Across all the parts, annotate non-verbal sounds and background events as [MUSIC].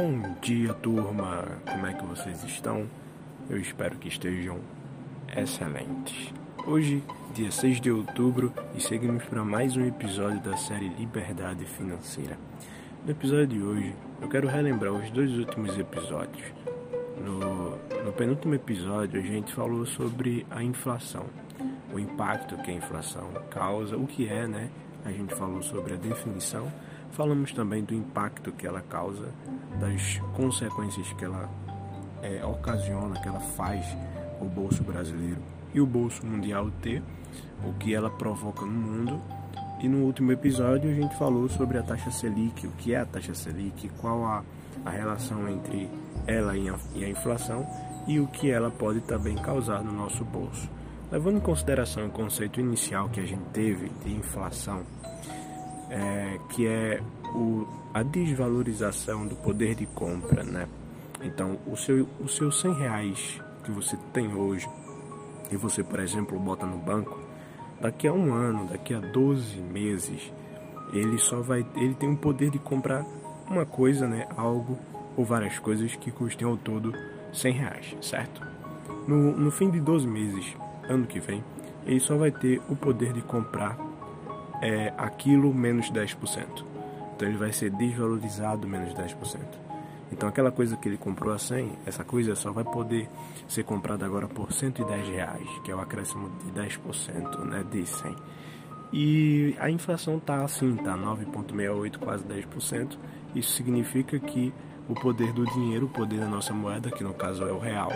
Bom dia, turma! Como é que vocês estão? Eu espero que estejam excelentes. Hoje, dia 6 de outubro, e seguimos para mais um episódio da série Liberdade Financeira. No episódio de hoje, eu quero relembrar os dois últimos episódios. No, no penúltimo episódio, a gente falou sobre a inflação, o impacto que a inflação causa, o que é, né? A gente falou sobre a definição Falamos também do impacto que ela causa, das consequências que ela é, ocasiona, que ela faz o bolso brasileiro e o bolso mundial ter, o que ela provoca no mundo. E no último episódio a gente falou sobre a taxa Selic, o que é a taxa Selic, qual a, a relação entre ela e a, e a inflação e o que ela pode também causar no nosso bolso. Levando em consideração o conceito inicial que a gente teve de inflação, é, que é o, a desvalorização do poder de compra, né? Então, o seu, o seu 100 reais que você tem hoje e você, por exemplo, bota no banco, daqui a um ano, daqui a 12 meses, ele só vai, ele tem o poder de comprar uma coisa, né? Algo ou várias coisas que custem ao todo 100 reais, certo? No, no fim de 12 meses, ano que vem, ele só vai ter o poder de comprar é aquilo menos 10%. Então ele vai ser desvalorizado menos 10%. Então aquela coisa que ele comprou a 100, essa coisa só vai poder ser comprada agora por 110 reais, que é o acréscimo de 10%, né, de 100. E a inflação tá assim, tá 9.68, quase 10%. Isso significa que o poder do dinheiro, o poder da nossa moeda, que no caso é o real,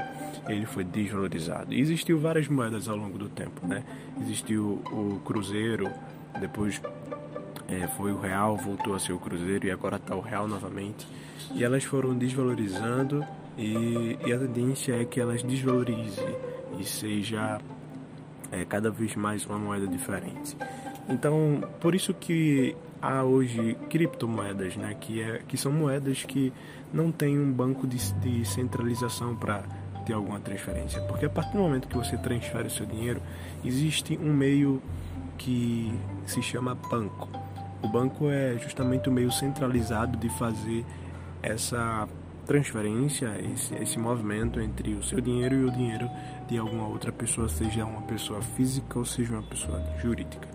ele foi desvalorizado. E existiu várias moedas ao longo do tempo, né? Existiu o cruzeiro, depois é, foi o real, voltou a ser o cruzeiro e agora está o real novamente. E elas foram desvalorizando e, e a tendência é que elas desvalorizem e seja é, cada vez mais uma moeda diferente. Então, por isso que há hoje criptomoedas, né, que, é, que são moedas que não tem um banco de, de centralização para ter alguma transferência. Porque a partir do momento que você transfere o seu dinheiro, existe um meio que se chama banco. O banco é justamente o meio centralizado de fazer essa transferência, esse, esse movimento entre o seu dinheiro e o dinheiro de alguma outra pessoa, seja uma pessoa física ou seja uma pessoa jurídica.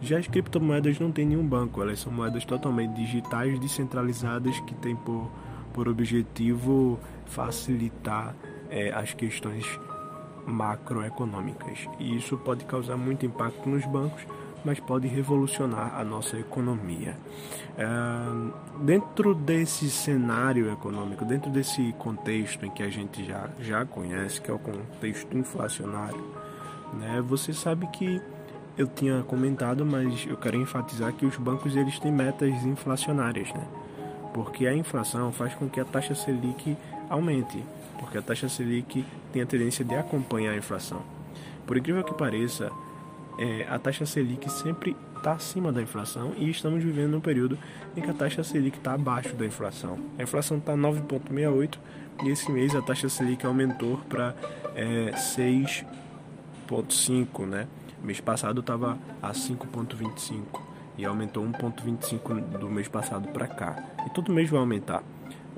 Já as criptomoedas não têm nenhum banco, elas são moedas totalmente digitais, descentralizadas, que têm por, por objetivo facilitar é, as questões macroeconômicas. E isso pode causar muito impacto nos bancos, mas pode revolucionar a nossa economia. É, dentro desse cenário econômico, dentro desse contexto em que a gente já, já conhece, que é o contexto inflacionário, né, você sabe que eu tinha comentado, mas eu quero enfatizar que os bancos eles têm metas inflacionárias, né? Porque a inflação faz com que a taxa Selic aumente porque a taxa Selic tem a tendência de acompanhar a inflação. Por incrível que pareça, é, a taxa Selic sempre está acima da inflação e estamos vivendo um período em que a taxa Selic está abaixo da inflação. A inflação está 9,68 e esse mês a taxa Selic aumentou para é, 6,5, né? Mês passado estava a 5,25 e aumentou 1,25 do mês passado para cá. E todo mês vai aumentar.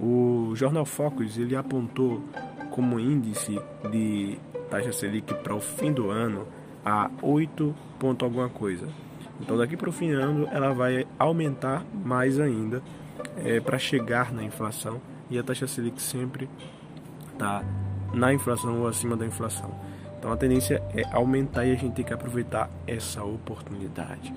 O jornal Focus ele apontou como índice de taxa Selic para o fim do ano a 8 ponto alguma coisa. Então daqui para o fim do ano ela vai aumentar mais ainda é, para chegar na inflação e a taxa Selic sempre está na inflação ou acima da inflação. Então a tendência é aumentar e a gente tem que aproveitar essa oportunidade.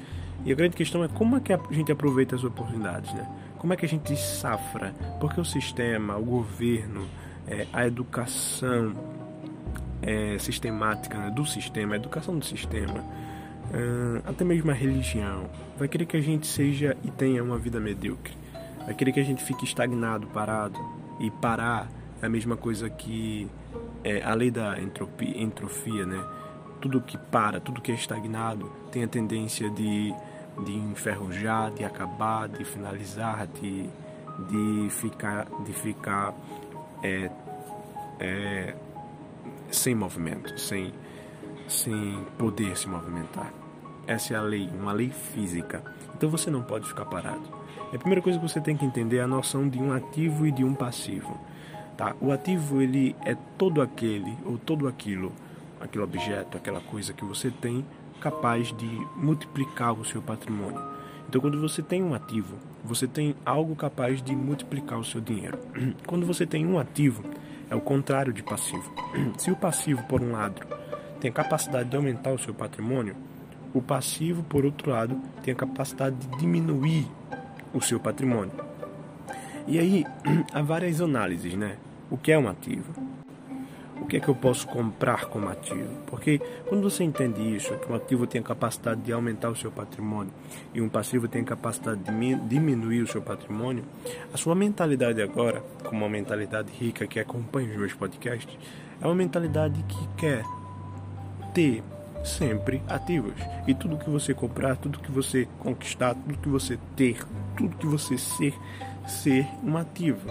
E a grande questão é como é que a gente aproveita as oportunidades, né? Como é que a gente safra? Porque o sistema, o governo, é, a educação é, sistemática né, do sistema, a educação do sistema, é, até mesmo a religião, vai querer que a gente seja e tenha uma vida medíocre. Vai querer que a gente fique estagnado, parado. E parar é a mesma coisa que é, a lei da entropia, né? Tudo que para, tudo que é estagnado tem a tendência de de enferrujar, de acabar, de finalizar, de, de ficar, de ficar é, é, sem movimento, sem, sem poder se movimentar. Essa é a lei, uma lei física. Então você não pode ficar parado. A primeira coisa que você tem que entender é a noção de um ativo e de um passivo. Tá? O ativo ele é todo aquele ou todo aquilo, aquele objeto, aquela coisa que você tem capaz de multiplicar o seu patrimônio. Então, quando você tem um ativo, você tem algo capaz de multiplicar o seu dinheiro. [CLEARS THROAT] Quando você tem um ativo, é o contrário de passivo. [CLEARS THROAT] Se o passivo, por um lado, tem a capacidade de aumentar o seu patrimônio, o passivo, por outro lado, tem a capacidade de diminuir o seu patrimônio. E aí [CLEARS THROAT] há várias análises, né? O que é um ativo? Que é que eu posso comprar como ativo? Porque quando você entende isso, que um ativo tem a capacidade de aumentar o seu patrimônio e um passivo tem a capacidade de diminuir o seu patrimônio, a sua mentalidade agora, como uma mentalidade rica que acompanha os meus podcasts, é uma mentalidade que quer ter sempre ativos. E tudo que você comprar, tudo que você conquistar, tudo que você ter, tudo que você ser, ser um ativo.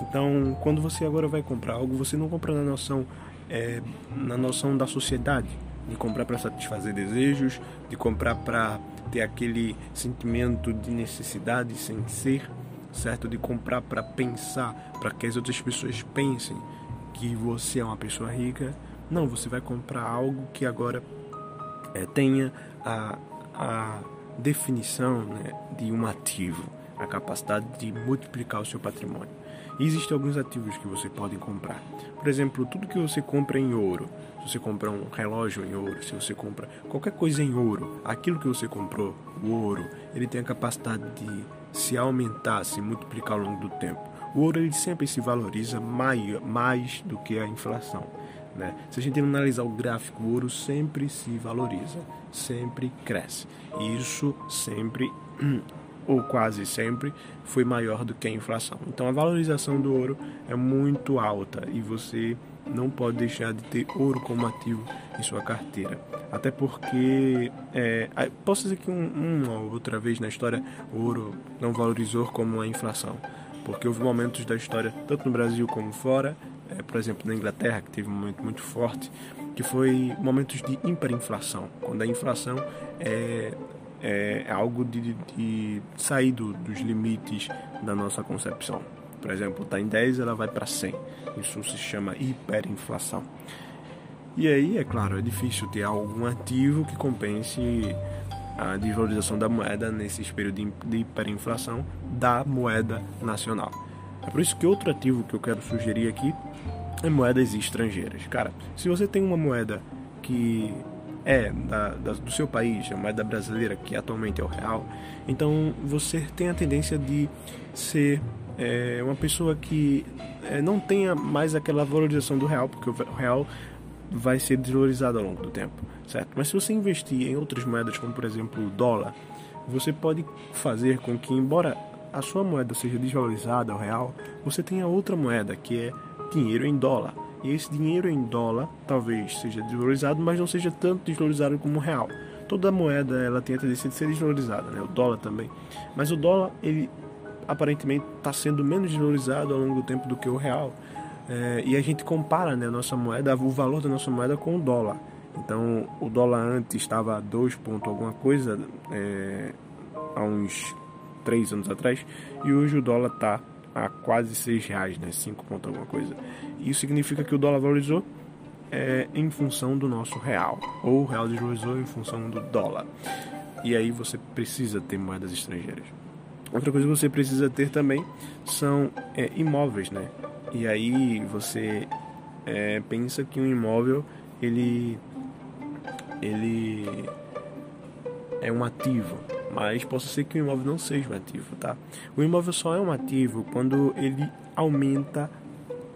Então, quando você agora vai comprar algo, você não compra na noção, é, na noção da sociedade, de comprar para satisfazer desejos, de comprar para ter aquele sentimento de necessidade sem ser, certo? De comprar para pensar, para que as outras pessoas pensem que você é uma pessoa rica. Não, você vai comprar algo que agora é, tenha a, a definição né, de um ativo, a capacidade de multiplicar o seu patrimônio. E existem alguns ativos que você pode comprar. Por exemplo, tudo que você compra em ouro. Se você compra um relógio em ouro, se você compra qualquer coisa em ouro, aquilo que você comprou, o ouro, ele tem a capacidade de se aumentar, se multiplicar ao longo do tempo. O ouro ele sempre se valoriza mais, mais do que a inflação. Né? Se a gente analisar o gráfico, o ouro sempre se valoriza, sempre cresce. E isso sempre, ou quase sempre, foi maior do que a inflação. Então a valorização do ouro é muito alta e você não pode deixar de ter ouro como ativo em sua carteira. Até porque, é, posso dizer que um, uma ou outra vez na história, o ouro não valorizou como a inflação. Porque houve momentos da história, tanto no Brasil como fora, é, por exemplo, na Inglaterra, que teve um momento muito forte, que foi momentos de hiperinflação, quando a inflação é, é algo de, de sair do, dos limites da nossa concepção. Por exemplo, está em 10, ela vai para 100. Isso se chama hiperinflação. E aí, é claro, é difícil ter algum ativo que compense a desvalorização da moeda nesse período de hiperinflação da moeda nacional. É por isso que outro ativo que eu quero sugerir aqui é moedas estrangeiras. Cara, se você tem uma moeda que é da, da, do seu país, a moeda brasileira, que atualmente é o real, então você tem a tendência de ser é, uma pessoa que é, não tenha mais aquela valorização do real, porque o real vai ser desvalorizado ao longo do tempo, certo? Mas se você investir em outras moedas, como por exemplo o dólar, você pode fazer com que, embora a sua moeda seja desvalorizada ao real, você tenha outra moeda que é dinheiro em dólar. E esse dinheiro em dólar talvez seja desvalorizado, mas não seja tanto desvalorizado como o real. Toda moeda ela tem a tendência de ser desvalorizada, né? o dólar também. Mas o dólar, ele aparentemente está sendo menos desvalorizado ao longo do tempo do que o real. É, e a gente compara né, a nossa moeda, o valor da nossa moeda com o dólar. Então, o dólar antes estava a 2 ponto alguma coisa, é, há uns 3 anos atrás, e hoje o dólar está a quase 6 reais, né, 5 ponto alguma coisa. Isso significa que o dólar valorizou é, em função do nosso real, ou o real desvalorizou em função do dólar. E aí você precisa ter moedas estrangeiras. Outra coisa que você precisa ter também são é, imóveis, né? E aí você é, pensa que um imóvel ele ele é um ativo, mas possa ser que o imóvel não seja um ativo, tá? O imóvel só é um ativo quando ele aumenta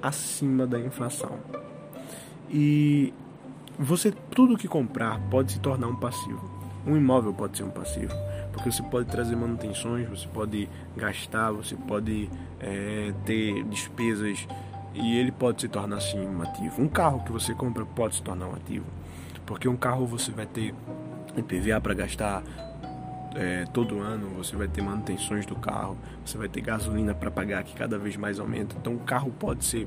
acima da inflação. E você tudo que comprar pode se tornar um passivo. Um imóvel pode ser um passivo, porque você pode trazer manutenções, você pode gastar, você pode é, ter despesas e ele pode se tornar assim um ativo. Um carro que você compra pode se tornar um ativo, porque um carro você vai ter IPVA para gastar, é, todo ano, você vai ter manutenções do carro, você vai ter gasolina para pagar que cada vez mais aumenta. Então o carro pode ser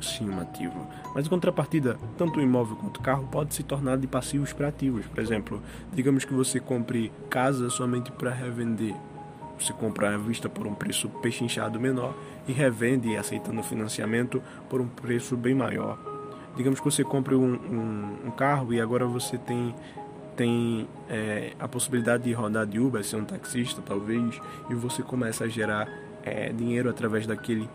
sim um ativo. Mas em contrapartida, tanto o imóvel quanto o carro pode se tornar de passivos para ativos. Por exemplo, digamos que você compre casa somente para revender. Você compra à vista por um preço pechinchado menor e revende aceitando financiamento por um preço bem maior. Digamos que você compre um, um, um carro e agora você tem tem é, a possibilidade de rodar de Uber, ser um taxista talvez, e você começa a gerar é, dinheiro através daquele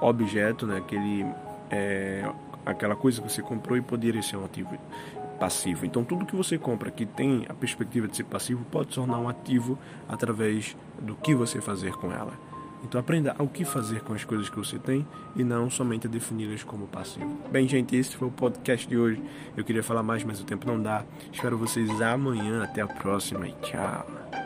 objeto, né, aquele, é, aquela coisa que você comprou e poderia ser um ativo passivo. Então tudo que você compra que tem a perspectiva de ser passivo pode se tornar um ativo através do que você fazer com ela. Então aprenda o que fazer com as coisas que você tem e não somente a defini-las como passivo. Bem, gente, esse foi o podcast de hoje. Eu queria falar mais, mas o tempo não dá. Espero vocês amanhã. Até a próxima e tchau.